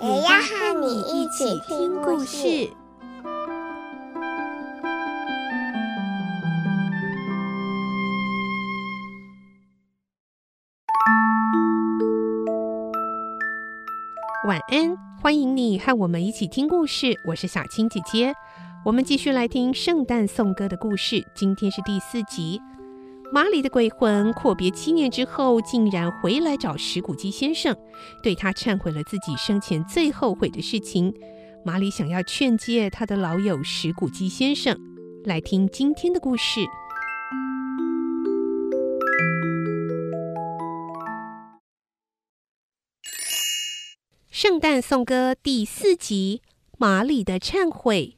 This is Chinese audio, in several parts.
也要和你一起听故事。晚安，欢迎你和我们一起听故事。我是小青姐姐，我们继续来听圣诞颂歌的故事。今天是第四集。马里的鬼魂阔别七年之后，竟然回来找石谷基先生，对他忏悔了自己生前最后悔的事情。马里想要劝诫他的老友石谷基先生，来听今天的故事。圣诞颂歌第四集：马里的忏悔。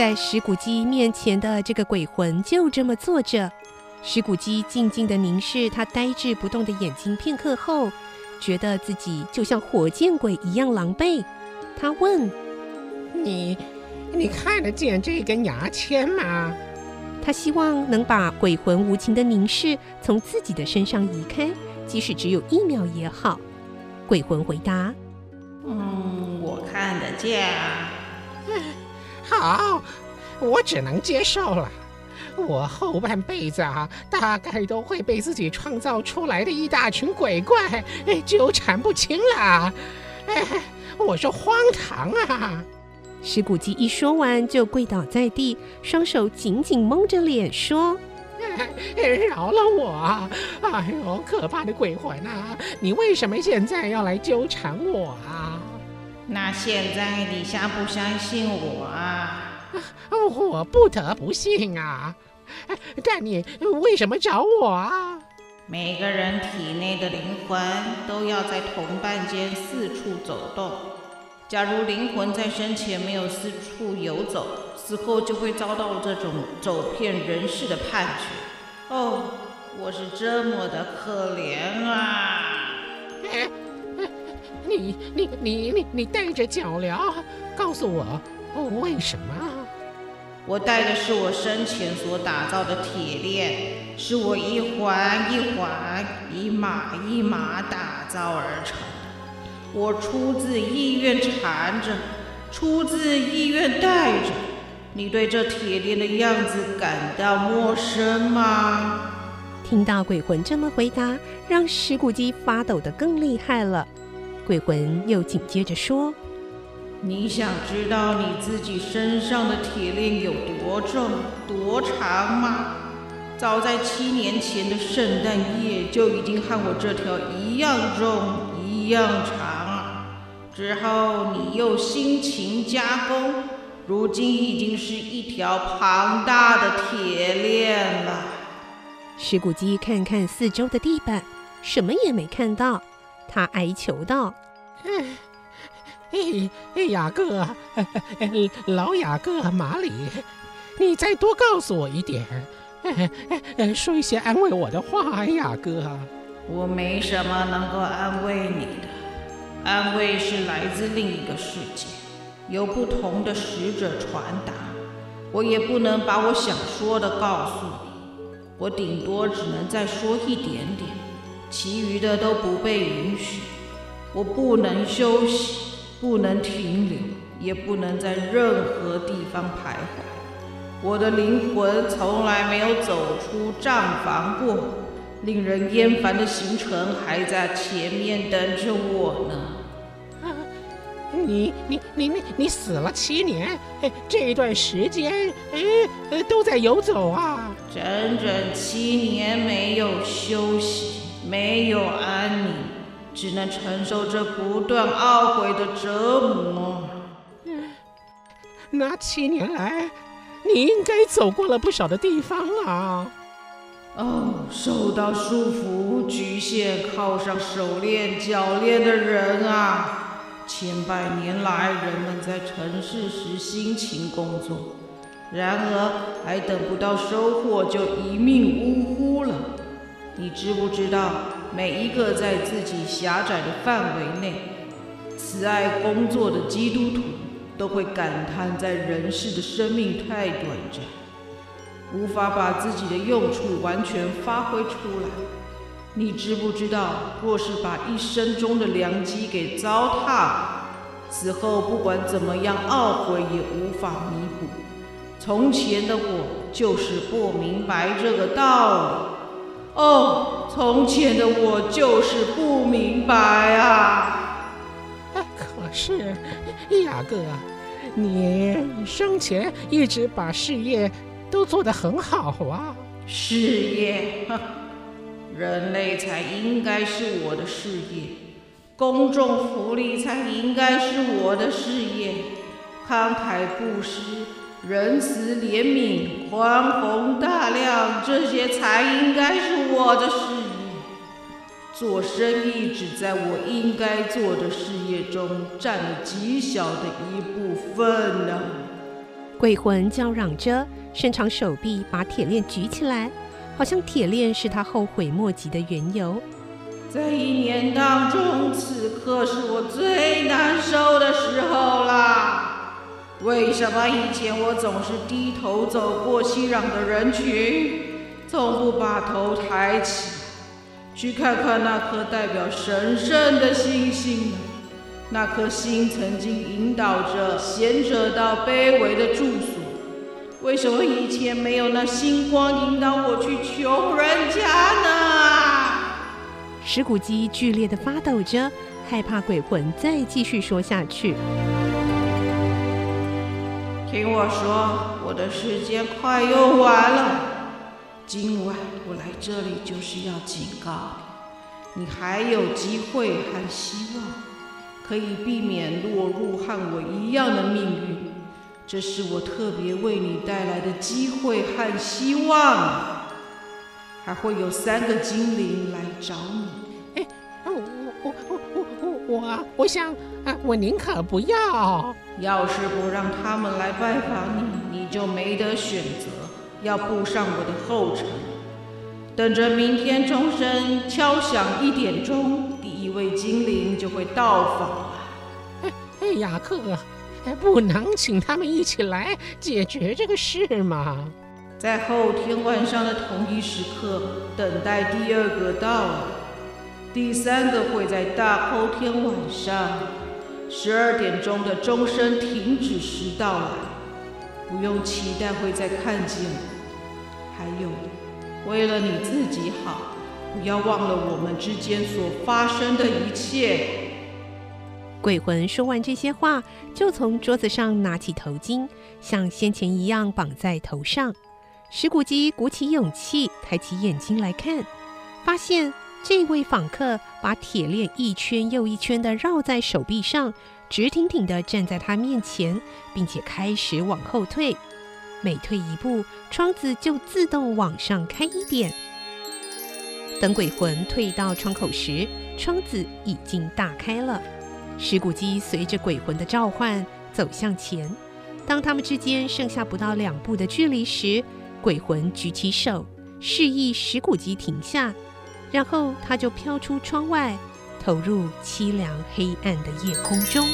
在石骨鸡面前的这个鬼魂就这么坐着，石骨鸡静静地凝视他呆滞不动的眼睛片刻后，觉得自己就像火箭鬼一样狼狈。他问：“你，你看得见这根牙签吗？”他希望能把鬼魂无情的凝视从自己的身上移开，即使只有一秒也好。鬼魂回答：“嗯，我看得见。”好，我只能接受了。我后半辈子啊，大概都会被自己创造出来的一大群鬼怪纠缠不清了。哎，我说荒唐啊！石古基一说完，就跪倒在地，双手紧紧蒙着脸，说：“饶了我！哎呦，可怕的鬼魂啊！你为什么现在要来纠缠我啊？”那现在你相不相信我啊？我不得不信啊！但你为什么找我啊？每个人体内的灵魂都要在同伴间四处走动。假如灵魂在生前没有四处游走，死后就会遭到这种走遍人世的判决。哦，我是这么的可怜啊！你你你你你带着脚镣，告诉我，为什么？我带的是我生前所打造的铁链，是我一环一环、一码一码打造而成的。我出自意愿缠着，出自意愿带着。你对这铁链的样子感到陌生吗？听到鬼魂这么回答，让石骨鸡发抖得更厉害了。鬼魂又紧接着说：“你想知道你自己身上的铁链有多重、多长吗？早在七年前的圣诞夜就已经和我这条一样重、一样长。之后你又辛勤加工，如今已经是一条庞大的铁链了。”石骨鸡看看四周的地板，什么也没看到。他哀求道：“ 哎，哎，雅各，老雅各，马里，你再多告诉我一点，说一些安慰我的话，雅各。我没什么能够安慰你的，安慰是来自另一个世界，有不同的使者传达。我也不能把我想说的告诉你，我顶多只能再说一点点。”其余的都不被允许，我不能休息，不能停留，也不能在任何地方徘徊。我的灵魂从来没有走出帐房过，令人厌烦的行程还在前面等着我呢。啊，你你你你你死了七年，这一段时间，哎，都在游走啊，整整七年没有休息。没有安宁，只能承受着不断懊悔的折磨。那七年来，你应该走过了不少的地方啊。哦，受到束缚、局限、铐上手链、脚链的人啊！千百年来，人们在城市时辛勤工作，然而还等不到收获，就一命呜呼了。你知不知道，每一个在自己狭窄的范围内，慈爱工作的基督徒，都会感叹在人世的生命太短暂。无法把自己的用处完全发挥出来。你知不知道，若是把一生中的良机给糟蹋，了，此后不管怎么样懊悔也无法弥补。从前的我就是不明白这个道理。哦，从前的我就是不明白啊！可是，雅各，你生前一直把事业。都做得很好啊！事业，人类才应该是我的事业，公众福利才应该是我的事业，慷慨布施、仁慈怜悯、宽宏大量，这些才应该是我的事业。做生意只在我应该做的事业中占了极小的一部分呢。鬼魂叫嚷着。伸长手臂，把铁链举起来，好像铁链是他后悔莫及的缘由。在一年当中，此刻是我最难受的时候啦。为什么以前我总是低头走过熙攘的人群，从不把头抬起，去看看那颗代表神圣的星星？那颗星曾经引导着贤者到卑微的住所。为什么以前没有那星光引导我去穷人家呢？石骨鸡剧烈地发抖着，害怕鬼魂再继续说下去。听我说，我的时间快用完了。今晚我来这里就是要警告你，你还有机会和希望，可以避免落入和我一样的命运。这是我特别为你带来的机会和希望，还会有三个精灵来找你。哎，我我我我我想啊，我宁可不要。要是不让他们来拜访你，你就没得选择，要步上我的后尘。等着明天钟声敲响一点钟，第一位精灵就会到访了。哎哎，雅克。不能请他们一起来解决这个事吗？在后天晚上的同一时刻，等待第二个到来，第三个会在大后天晚上十二点钟的钟声停止时到来。不用期待会再看见。还有，为了你自己好，不要忘了我们之间所发生的一切。鬼魂说完这些话，就从桌子上拿起头巾，像先前一样绑在头上。石谷鸡鼓起勇气，抬起眼睛来看，发现这位访客把铁链一圈又一圈地绕在手臂上，直挺挺地站在他面前，并且开始往后退。每退一步，窗子就自动往上开一点。等鬼魂退到窗口时，窗子已经大开了。石骨鸡随着鬼魂的召唤走向前，当他们之间剩下不到两步的距离时，鬼魂举起手示意石骨鸡停下，然后他就飘出窗外，投入凄凉黑暗的夜空中。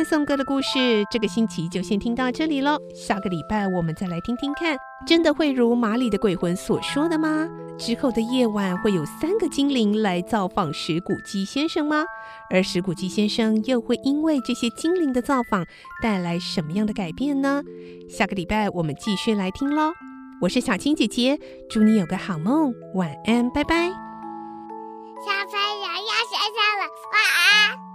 圣诞颂歌的故事，这个星期就先听到这里喽。下个礼拜我们再来听听看，真的会如马里的鬼魂所说的吗？之后的夜晚会有三个精灵来造访石谷鸡先生吗？而石谷鸡先生又会因为这些精灵的造访带来什么样的改变呢？下个礼拜我们继续来听喽。我是小青姐姐，祝你有个好梦，晚安，拜拜。小朋友要睡觉了，晚安。